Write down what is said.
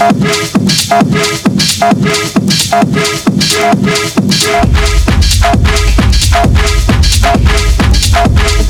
Stop it, stop it,